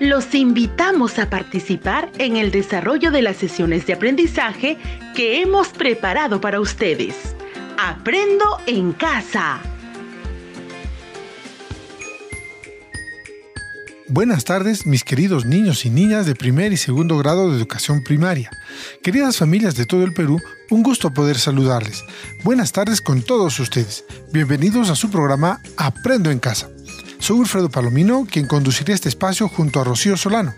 Los invitamos a participar en el desarrollo de las sesiones de aprendizaje que hemos preparado para ustedes. Aprendo en casa. Buenas tardes, mis queridos niños y niñas de primer y segundo grado de educación primaria. Queridas familias de todo el Perú, un gusto poder saludarles. Buenas tardes con todos ustedes. Bienvenidos a su programa Aprendo en casa. Soy Wilfredo Palomino, quien conducirá este espacio junto a Rocío Solano.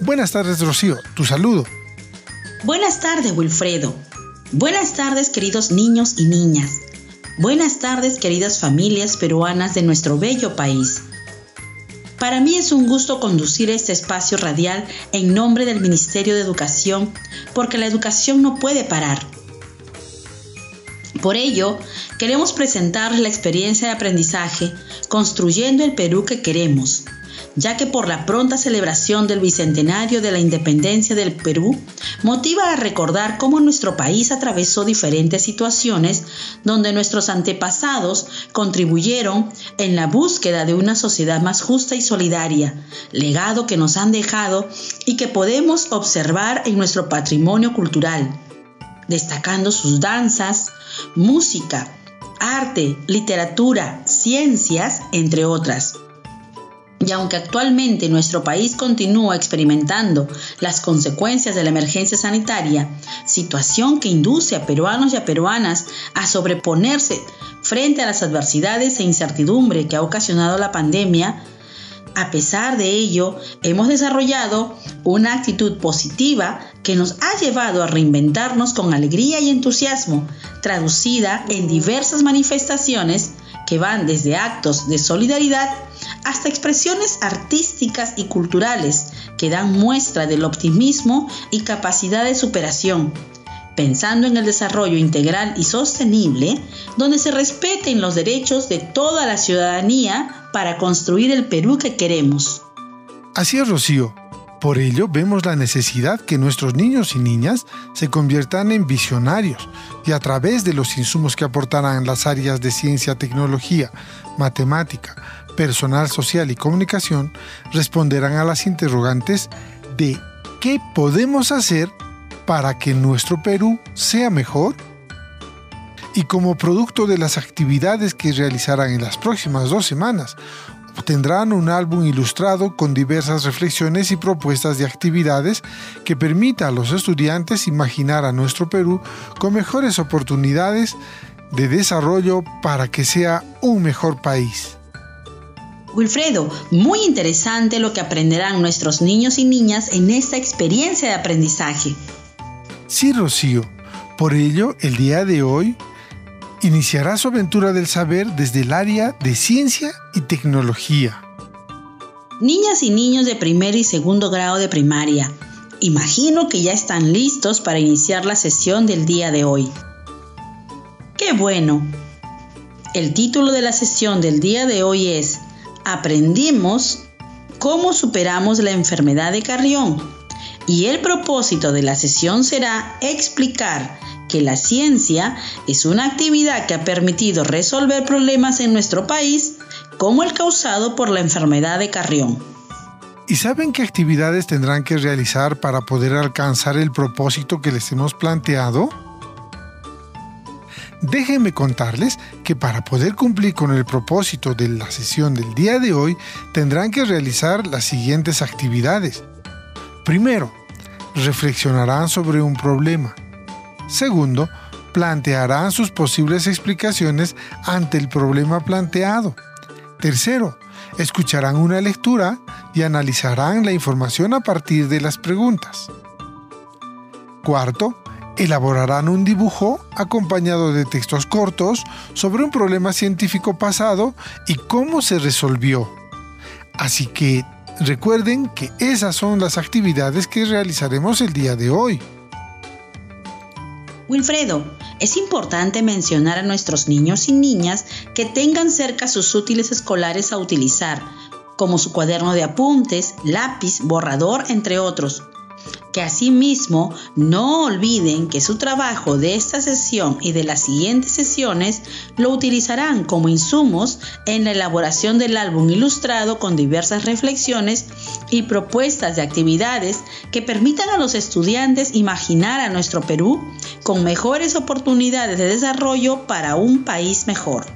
Buenas tardes, Rocío. Tu saludo. Buenas tardes, Wilfredo. Buenas tardes, queridos niños y niñas. Buenas tardes, queridas familias peruanas de nuestro bello país. Para mí es un gusto conducir este espacio radial en nombre del Ministerio de Educación, porque la educación no puede parar. Por ello, queremos presentarles la experiencia de aprendizaje construyendo el Perú que queremos, ya que por la pronta celebración del bicentenario de la independencia del Perú, motiva a recordar cómo nuestro país atravesó diferentes situaciones donde nuestros antepasados contribuyeron en la búsqueda de una sociedad más justa y solidaria, legado que nos han dejado y que podemos observar en nuestro patrimonio cultural, destacando sus danzas, música, arte, literatura, ciencias, entre otras. Y aunque actualmente nuestro país continúa experimentando las consecuencias de la emergencia sanitaria, situación que induce a peruanos y a peruanas a sobreponerse frente a las adversidades e incertidumbre que ha ocasionado la pandemia, a pesar de ello, hemos desarrollado una actitud positiva que nos ha llevado a reinventarnos con alegría y entusiasmo, traducida en diversas manifestaciones que van desde actos de solidaridad hasta expresiones artísticas y culturales que dan muestra del optimismo y capacidad de superación, pensando en el desarrollo integral y sostenible, donde se respeten los derechos de toda la ciudadanía para construir el Perú que queremos. Así es, Rocío. Por ello vemos la necesidad que nuestros niños y niñas se conviertan en visionarios y a través de los insumos que aportarán las áreas de ciencia, tecnología, matemática, personal social y comunicación, responderán a las interrogantes de qué podemos hacer para que nuestro Perú sea mejor y como producto de las actividades que realizarán en las próximas dos semanas, obtendrán un álbum ilustrado con diversas reflexiones y propuestas de actividades que permita a los estudiantes imaginar a nuestro Perú con mejores oportunidades de desarrollo para que sea un mejor país. Wilfredo, muy interesante lo que aprenderán nuestros niños y niñas en esta experiencia de aprendizaje. Sí, Rocío. Por ello, el día de hoy iniciará su aventura del saber desde el área de ciencia y tecnología. Niñas y niños de primer y segundo grado de primaria, imagino que ya están listos para iniciar la sesión del día de hoy. ¡Qué bueno! El título de la sesión del día de hoy es Aprendimos cómo superamos la enfermedad de Carrión. Y el propósito de la sesión será explicar que la ciencia es una actividad que ha permitido resolver problemas en nuestro país, como el causado por la enfermedad de Carrión. ¿Y saben qué actividades tendrán que realizar para poder alcanzar el propósito que les hemos planteado? Déjenme contarles que para poder cumplir con el propósito de la sesión del día de hoy tendrán que realizar las siguientes actividades. Primero, reflexionarán sobre un problema. Segundo, plantearán sus posibles explicaciones ante el problema planteado. Tercero, escucharán una lectura y analizarán la información a partir de las preguntas. Cuarto, elaborarán un dibujo acompañado de textos cortos sobre un problema científico pasado y cómo se resolvió. Así que recuerden que esas son las actividades que realizaremos el día de hoy. Wilfredo, es importante mencionar a nuestros niños y niñas que tengan cerca sus útiles escolares a utilizar, como su cuaderno de apuntes, lápiz, borrador, entre otros. Que asimismo no olviden que su trabajo de esta sesión y de las siguientes sesiones lo utilizarán como insumos en la elaboración del álbum ilustrado con diversas reflexiones y propuestas de actividades que permitan a los estudiantes imaginar a nuestro Perú con mejores oportunidades de desarrollo para un país mejor.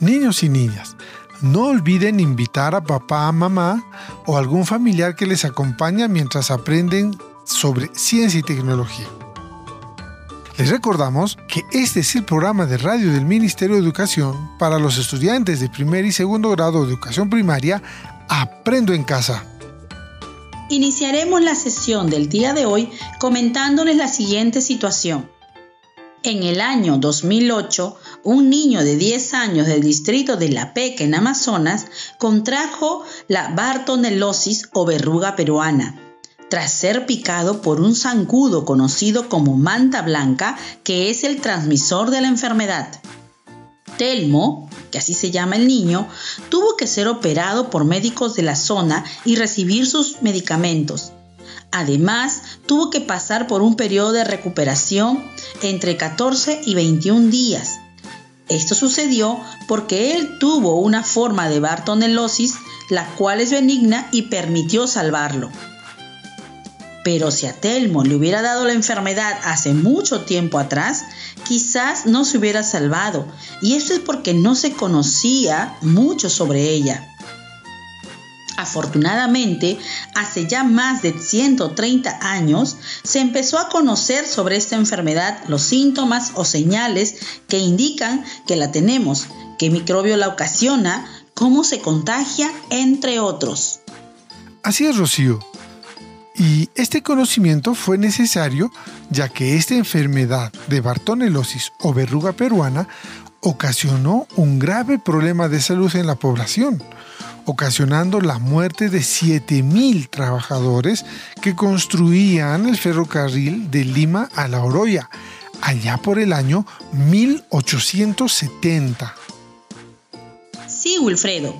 Niños y niñas, no olviden invitar a papá, mamá o algún familiar que les acompañe mientras aprenden sobre ciencia y tecnología. Les recordamos que este es el programa de radio del Ministerio de Educación para los estudiantes de primer y segundo grado de educación primaria Aprendo en casa. Iniciaremos la sesión del día de hoy comentándoles la siguiente situación. En el año 2008, un niño de 10 años del distrito de La Peca en Amazonas contrajo la bartonelosis o verruga peruana tras ser picado por un zancudo conocido como manta blanca, que es el transmisor de la enfermedad. Telmo, que así se llama el niño, tuvo que ser operado por médicos de la zona y recibir sus medicamentos. Además, tuvo que pasar por un periodo de recuperación entre 14 y 21 días. Esto sucedió porque él tuvo una forma de bartonelosis, la cual es benigna y permitió salvarlo. Pero si a Telmo le hubiera dado la enfermedad hace mucho tiempo atrás, quizás no se hubiera salvado. Y esto es porque no se conocía mucho sobre ella. Afortunadamente, hace ya más de 130 años se empezó a conocer sobre esta enfermedad los síntomas o señales que indican que la tenemos, qué microbio la ocasiona, cómo se contagia, entre otros. Así es, Rocío. Y este conocimiento fue necesario ya que esta enfermedad de Bartonelosis o verruga peruana ocasionó un grave problema de salud en la población ocasionando la muerte de 7.000 trabajadores que construían el ferrocarril de Lima a La Oroya, allá por el año 1870. Sí, Wilfredo,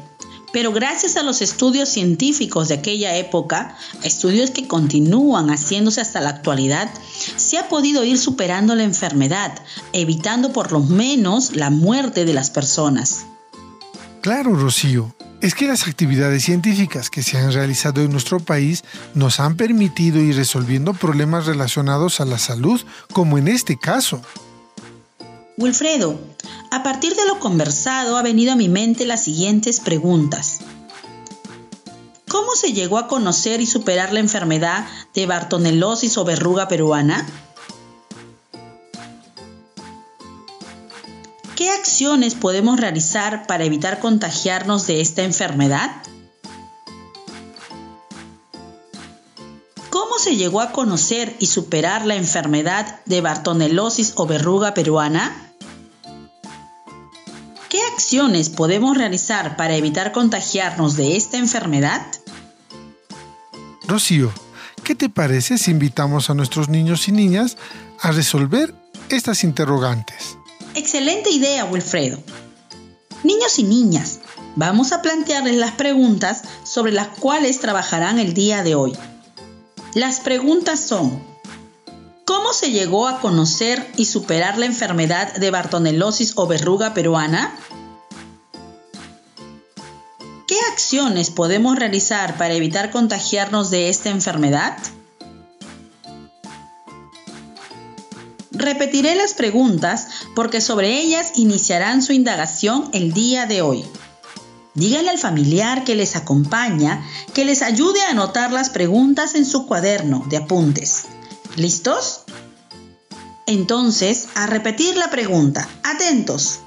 pero gracias a los estudios científicos de aquella época, estudios que continúan haciéndose hasta la actualidad, se ha podido ir superando la enfermedad, evitando por lo menos la muerte de las personas. Claro, Rocío, es que las actividades científicas que se han realizado en nuestro país nos han permitido ir resolviendo problemas relacionados a la salud, como en este caso. Wilfredo, a partir de lo conversado ha venido a mi mente las siguientes preguntas. ¿Cómo se llegó a conocer y superar la enfermedad de Bartonelosis o verruga peruana? Acciones podemos realizar para evitar contagiarnos de esta enfermedad? ¿Cómo se llegó a conocer y superar la enfermedad de Bartonelosis o verruga peruana? ¿Qué acciones podemos realizar para evitar contagiarnos de esta enfermedad? Rocío, ¿qué te parece si invitamos a nuestros niños y niñas a resolver estas interrogantes? Excelente idea, Wilfredo. Niños y niñas, vamos a plantearles las preguntas sobre las cuales trabajarán el día de hoy. Las preguntas son, ¿cómo se llegó a conocer y superar la enfermedad de Bartonelosis o verruga peruana? ¿Qué acciones podemos realizar para evitar contagiarnos de esta enfermedad? Repetiré las preguntas porque sobre ellas iniciarán su indagación el día de hoy. Dígale al familiar que les acompaña que les ayude a anotar las preguntas en su cuaderno de apuntes. ¿Listos? Entonces, a repetir la pregunta. Atentos.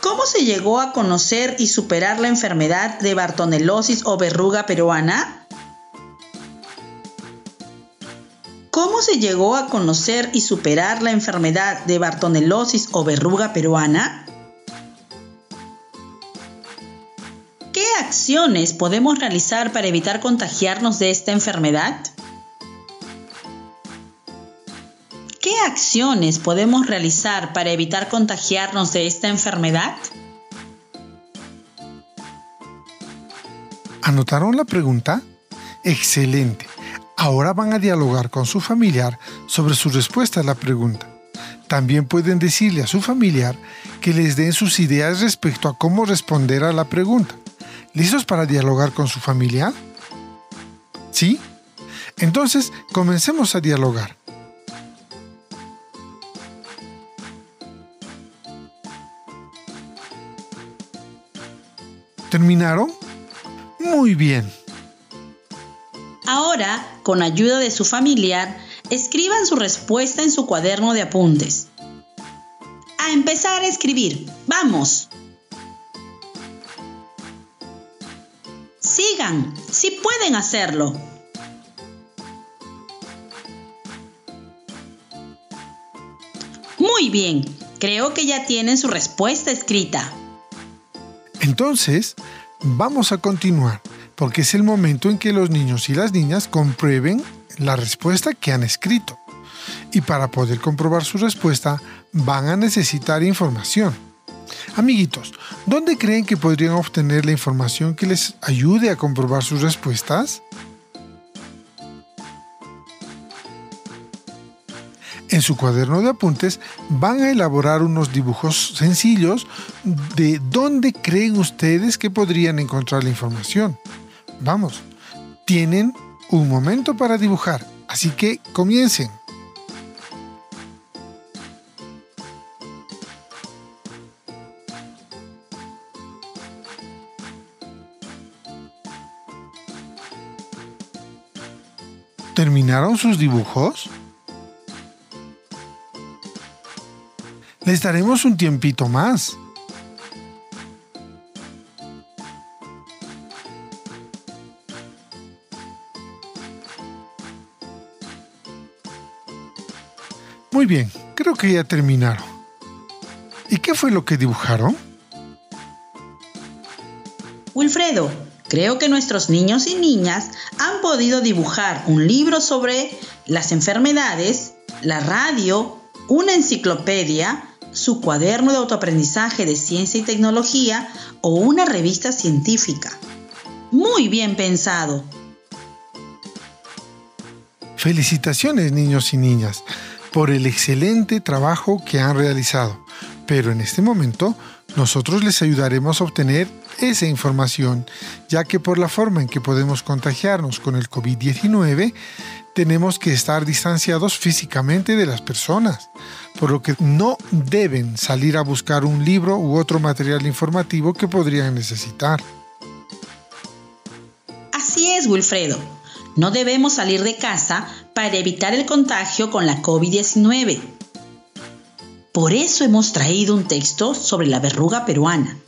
¿Cómo se llegó a conocer y superar la enfermedad de Bartonelosis o verruga peruana? ¿Cómo se llegó a conocer y superar la enfermedad de Bartonelosis o verruga peruana? ¿Qué acciones podemos realizar para evitar contagiarnos de esta enfermedad? ¿Qué acciones podemos realizar para evitar contagiarnos de esta enfermedad? ¿Anotaron la pregunta? Excelente. Ahora van a dialogar con su familiar sobre su respuesta a la pregunta. También pueden decirle a su familiar que les den sus ideas respecto a cómo responder a la pregunta. ¿Listos para dialogar con su familiar? ¿Sí? Entonces, comencemos a dialogar. ¿Terminaron? Muy bien. Ahora, con ayuda de su familiar, escriban su respuesta en su cuaderno de apuntes. A empezar a escribir. ¡Vamos! Sigan, si pueden hacerlo. Muy bien, creo que ya tienen su respuesta escrita. Entonces, vamos a continuar, porque es el momento en que los niños y las niñas comprueben la respuesta que han escrito. Y para poder comprobar su respuesta, van a necesitar información. Amiguitos, ¿dónde creen que podrían obtener la información que les ayude a comprobar sus respuestas? En su cuaderno de apuntes van a elaborar unos dibujos sencillos de dónde creen ustedes que podrían encontrar la información. Vamos, tienen un momento para dibujar, así que comiencen. ¿Terminaron sus dibujos? Les daremos un tiempito más. Muy bien, creo que ya terminaron. ¿Y qué fue lo que dibujaron? Wilfredo, creo que nuestros niños y niñas han podido dibujar un libro sobre las enfermedades, la radio, una enciclopedia, su cuaderno de autoaprendizaje de ciencia y tecnología o una revista científica. Muy bien pensado. Felicitaciones niños y niñas por el excelente trabajo que han realizado. Pero en este momento nosotros les ayudaremos a obtener esa información, ya que por la forma en que podemos contagiarnos con el COVID-19, tenemos que estar distanciados físicamente de las personas, por lo que no deben salir a buscar un libro u otro material informativo que podrían necesitar. Así es, Wilfredo. No debemos salir de casa para evitar el contagio con la COVID-19. Por eso hemos traído un texto sobre la verruga peruana.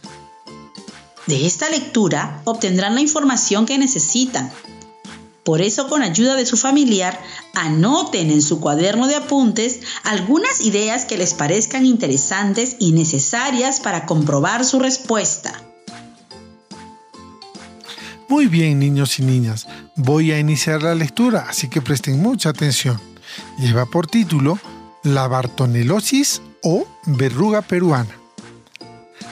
De esta lectura obtendrán la información que necesitan por eso, con ayuda de su familiar, anoten en su cuaderno de apuntes algunas ideas que les parezcan interesantes y necesarias para comprobar su respuesta. Muy bien, niños y niñas, voy a iniciar la lectura, así que presten mucha atención. Lleva por título La bartonelosis o verruga peruana.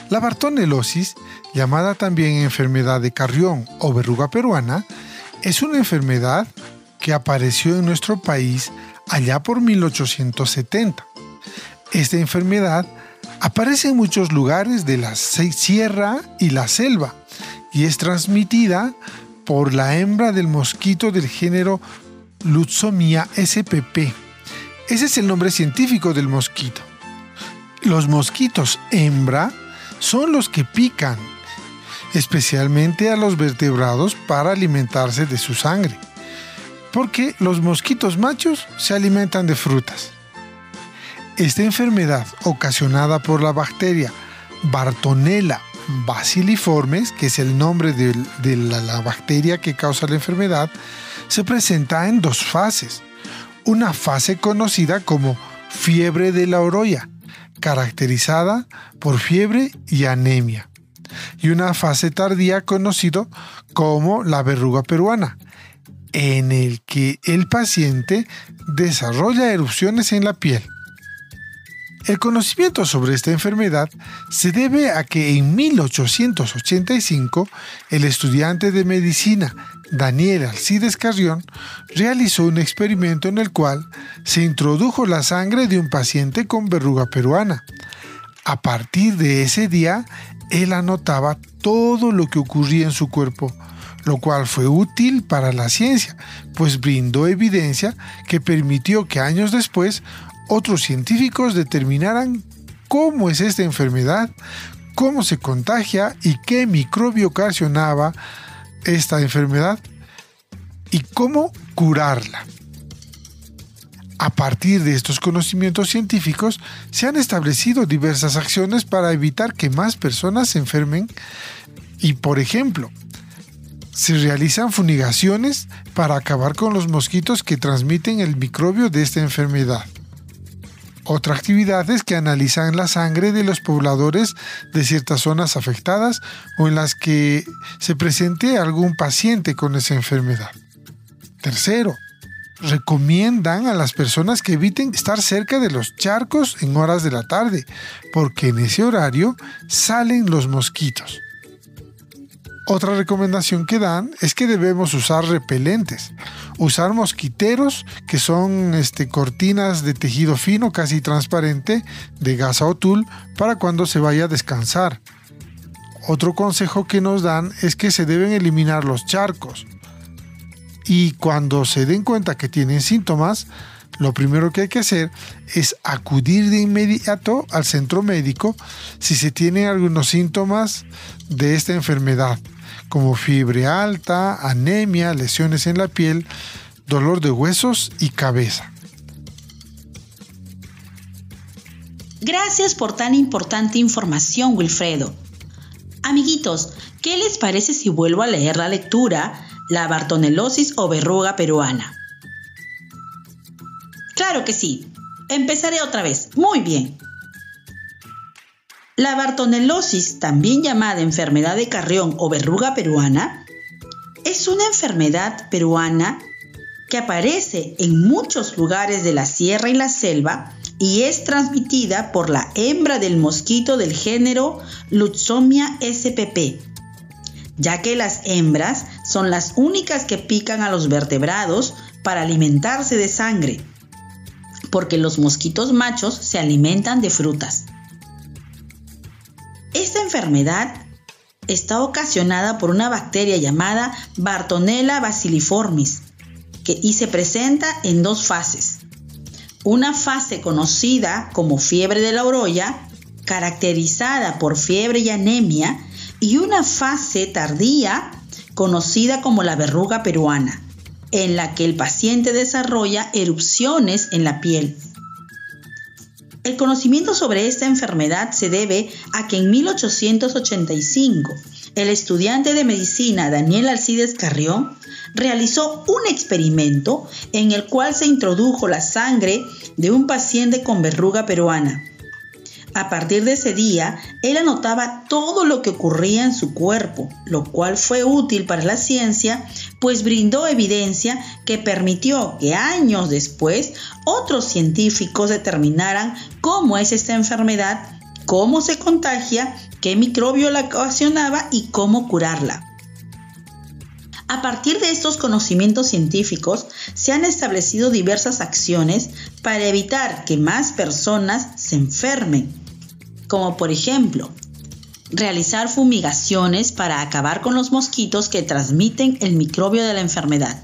La bartonelosis, llamada también enfermedad de Carrión o verruga peruana, es una enfermedad que apareció en nuestro país allá por 1870. Esta enfermedad aparece en muchos lugares de la sierra y la selva y es transmitida por la hembra del mosquito del género Lutzomia spp. Ese es el nombre científico del mosquito. Los mosquitos hembra son los que pican especialmente a los vertebrados para alimentarse de su sangre, porque los mosquitos machos se alimentan de frutas. Esta enfermedad, ocasionada por la bacteria Bartonella bacilliformes, que es el nombre de, la, bacteria que causa la enfermedad, se presenta en dos fases. Una fase conocida como fiebre de la oroya, caracterizada por fiebre y anemia y una fase tardía conocido como la verruga peruana, en el que el paciente desarrolla erupciones en la piel. El conocimiento sobre esta enfermedad se debe a que en 1885 el estudiante de medicina Daniel Alcides Carrión realizó un experimento en el cual se introdujo la sangre de un paciente con verruga peruana. A partir de ese día, él anotaba todo lo que ocurría en su cuerpo, lo cual fue útil para la ciencia, pues brindó evidencia que permitió que años después otros científicos determinaran cómo es esta enfermedad, cómo se contagia y qué microbio ocasionaba esta enfermedad y cómo curarla. A partir de estos conocimientos científicos se han establecido diversas acciones para evitar que más personas se enfermen y, por ejemplo, se realizan fumigaciones para acabar con los mosquitos que transmiten el microbio de esta enfermedad. Otra actividad es que analizan la sangre de los pobladores de ciertas zonas afectadas o en las que se presente algún paciente con esa enfermedad. Tercero, recomiendan a las personas que eviten estar cerca de los charcos en horas de la tarde, porque en ese horario salen los mosquitos. Otra recomendación que dan es que debemos usar repelentes, usar mosquiteros que son este, cortinas de tejido fino casi transparente de gasa o tul para cuando se vaya a descansar. Otro consejo que nos dan es que se deben eliminar los charcos. Y cuando se den cuenta que tienen síntomas, lo primero que hay que hacer es acudir de inmediato al centro médico si se tienen algunos síntomas de esta enfermedad como fiebre alta, anemia, lesiones en la piel, dolor de huesos y cabeza. Gracias por tan importante información, Wilfredo. Amiguitos, ¿qué les parece si vuelvo a leer la lectura La Bartonelosis o verruga peruana? Claro que sí. Empezaré otra vez. Muy bien. La bartonelosis, también llamada enfermedad de Carrión o verruga peruana, es una enfermedad peruana que aparece en muchos lugares de la sierra y la selva y es transmitida por la hembra del mosquito del género Lutzomia spp, ya que las hembras son las únicas que pican a los vertebrados para alimentarse de sangre, porque los mosquitos machos se alimentan de frutas. Esta enfermedad está ocasionada por una bacteria llamada Bartonella bacilliformis que, y se presenta en dos fases. Una fase conocida como fiebre de la orolla, caracterizada por fiebre y anemia, y una fase tardía conocida como la verruga peruana, en la que el paciente desarrolla erupciones en la piel, el conocimiento sobre esta enfermedad se debe a que en 1885 el estudiante de medicina Daniel Alcides Carrión realizó un experimento en el cual se introdujo la sangre de un paciente con verruga peruana. A partir de ese día, él anotaba todo lo que ocurría en su cuerpo, lo cual fue útil para la ciencia, pues brindó evidencia que permitió que años después otros científicos determinaran cómo es esta enfermedad, cómo se contagia, qué microbio la ocasionaba y cómo curarla. A partir de estos conocimientos científicos, se han establecido diversas acciones para evitar que más personas se enfermen como por ejemplo realizar fumigaciones para acabar con los mosquitos que transmiten el microbio de la enfermedad,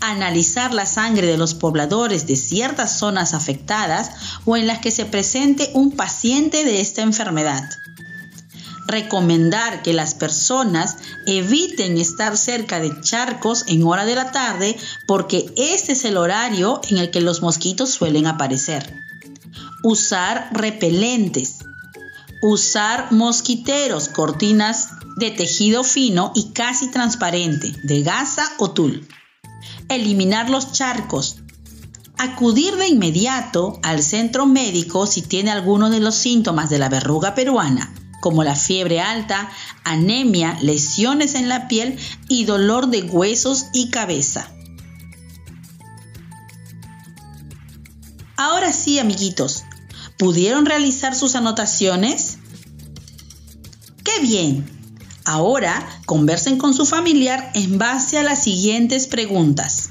analizar la sangre de los pobladores de ciertas zonas afectadas o en las que se presente un paciente de esta enfermedad, recomendar que las personas eviten estar cerca de charcos en hora de la tarde porque este es el horario en el que los mosquitos suelen aparecer. Usar repelentes, usar mosquiteros, cortinas de tejido fino y casi transparente, de gasa o tul, eliminar los charcos, acudir de inmediato al centro médico si tiene alguno de los síntomas de la verruga peruana, como la fiebre alta, anemia, lesiones en la piel y dolor de huesos y cabeza. Ahora sí, amiguitos, ¿Pudieron realizar sus anotaciones? ¡Qué bien! Ahora conversen con su familiar en base a las siguientes preguntas.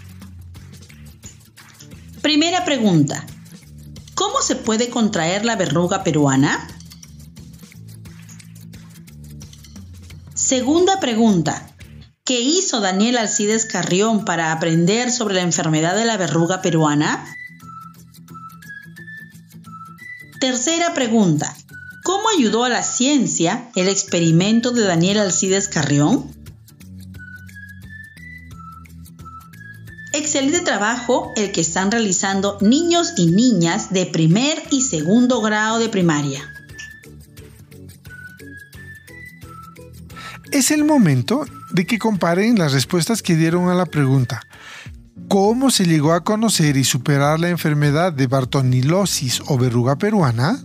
Primera pregunta. ¿Cómo se puede contraer la verruga peruana? Segunda pregunta. ¿Qué hizo Daniel Alcides Carrión para aprender sobre la enfermedad de la verruga peruana? Tercera pregunta. ¿Cómo ayudó a la ciencia el experimento de Daniel Alcides Carrión? Excelente trabajo el que están realizando niños y niñas de primer y segundo grado de primaria. Es el momento de que comparen las respuestas que dieron a la pregunta ¿Cómo se llegó a conocer y superar la enfermedad de Bartonilosis o verruga peruana?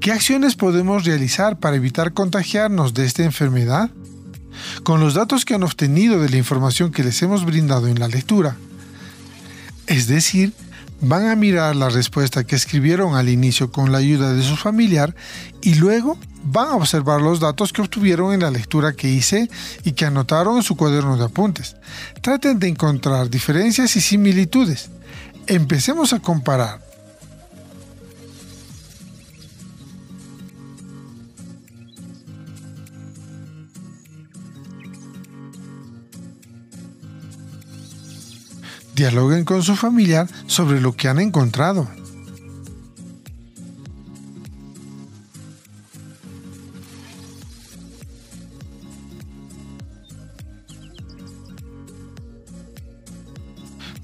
¿Qué acciones podemos realizar para evitar contagiarnos de esta enfermedad? con los datos que han obtenido de la información que les hemos brindado en la lectura. Es decir, van a mirar la respuesta que escribieron al inicio con la ayuda de su familiar y luego van a observar los datos que obtuvieron en la lectura que hice y que anotaron en su cuaderno de apuntes. Traten de encontrar diferencias y similitudes. Empecemos a comparar Dialoguen con su familiar sobre lo que han encontrado.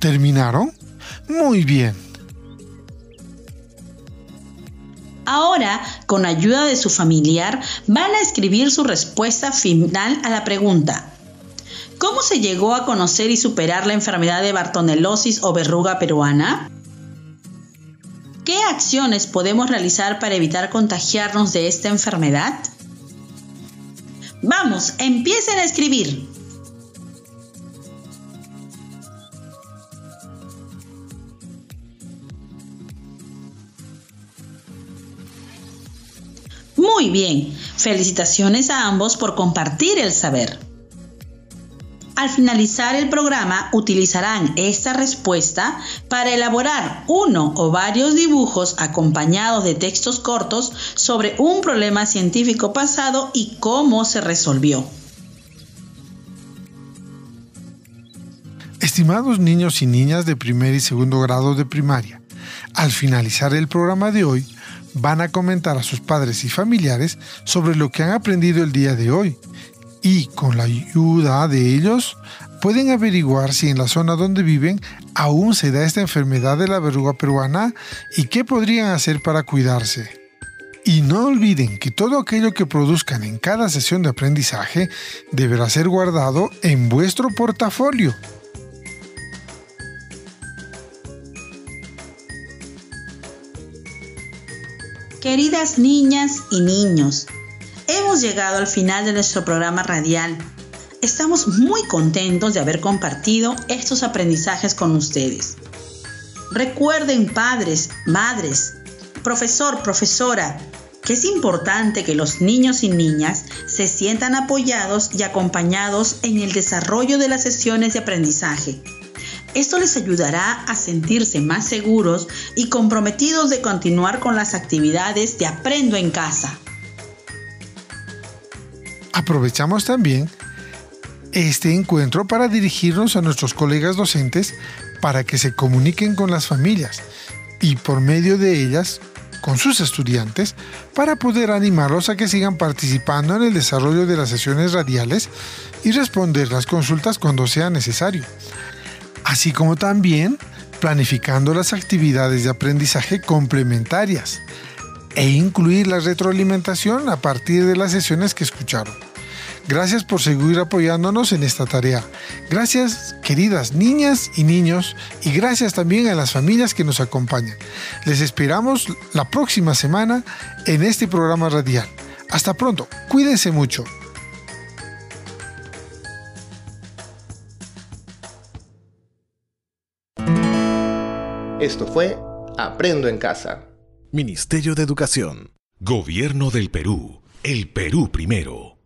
¿Terminaron? Muy bien. Ahora, con ayuda de su familiar, van a escribir su respuesta final a la pregunta. ¿Cómo se llegó a conocer y superar la enfermedad de Bartonelosis o verruga peruana? ¿Qué acciones podemos realizar para evitar contagiarnos de esta enfermedad? Vamos, empiecen a escribir. Muy bien, felicitaciones a ambos por compartir el saber. Al finalizar el programa utilizarán esta respuesta para elaborar uno o varios dibujos acompañados de textos cortos sobre un problema científico pasado y cómo se resolvió. Estimados niños y niñas de primer y segundo grado de primaria, al finalizar el programa de hoy, van a comentar a sus padres y familiares sobre lo que han aprendido el día de hoy y con la ayuda de ellos pueden averiguar si en la zona donde viven aún se da esta enfermedad de la verruga peruana y qué podrían hacer para cuidarse. Y no olviden que todo aquello que produzcan en cada sesión de aprendizaje deberá ser guardado en vuestro portafolio. Queridas niñas y niños, Hemos llegado al final de nuestro programa radial. Estamos muy contentos de haber compartido estos aprendizajes con ustedes. Recuerden padres, madres, profesor, profesora, que es importante que los niños y niñas se sientan apoyados y acompañados en el desarrollo de las sesiones de aprendizaje. Esto les ayudará a sentirse más seguros y comprometidos de continuar con las actividades de Aprendo en casa. Aprovechamos también este encuentro para dirigirnos a nuestros colegas docentes para que se comuniquen con las familias y por medio de ellas con sus estudiantes para poder animarlos a que sigan participando en el desarrollo de las sesiones radiales y responder las consultas cuando sea necesario. Así como también planificando las actividades de aprendizaje complementarias e incluir la retroalimentación a partir de las sesiones que escucharon. Gracias por seguir apoyándonos en esta tarea. Gracias, queridas niñas y niños, y gracias también a las familias que nos acompañan. Les esperamos la próxima semana en este programa radial. Hasta pronto, cuídense mucho. Esto fue Aprendo en Casa. Ministerio de Educación. Gobierno del Perú. El Perú primero.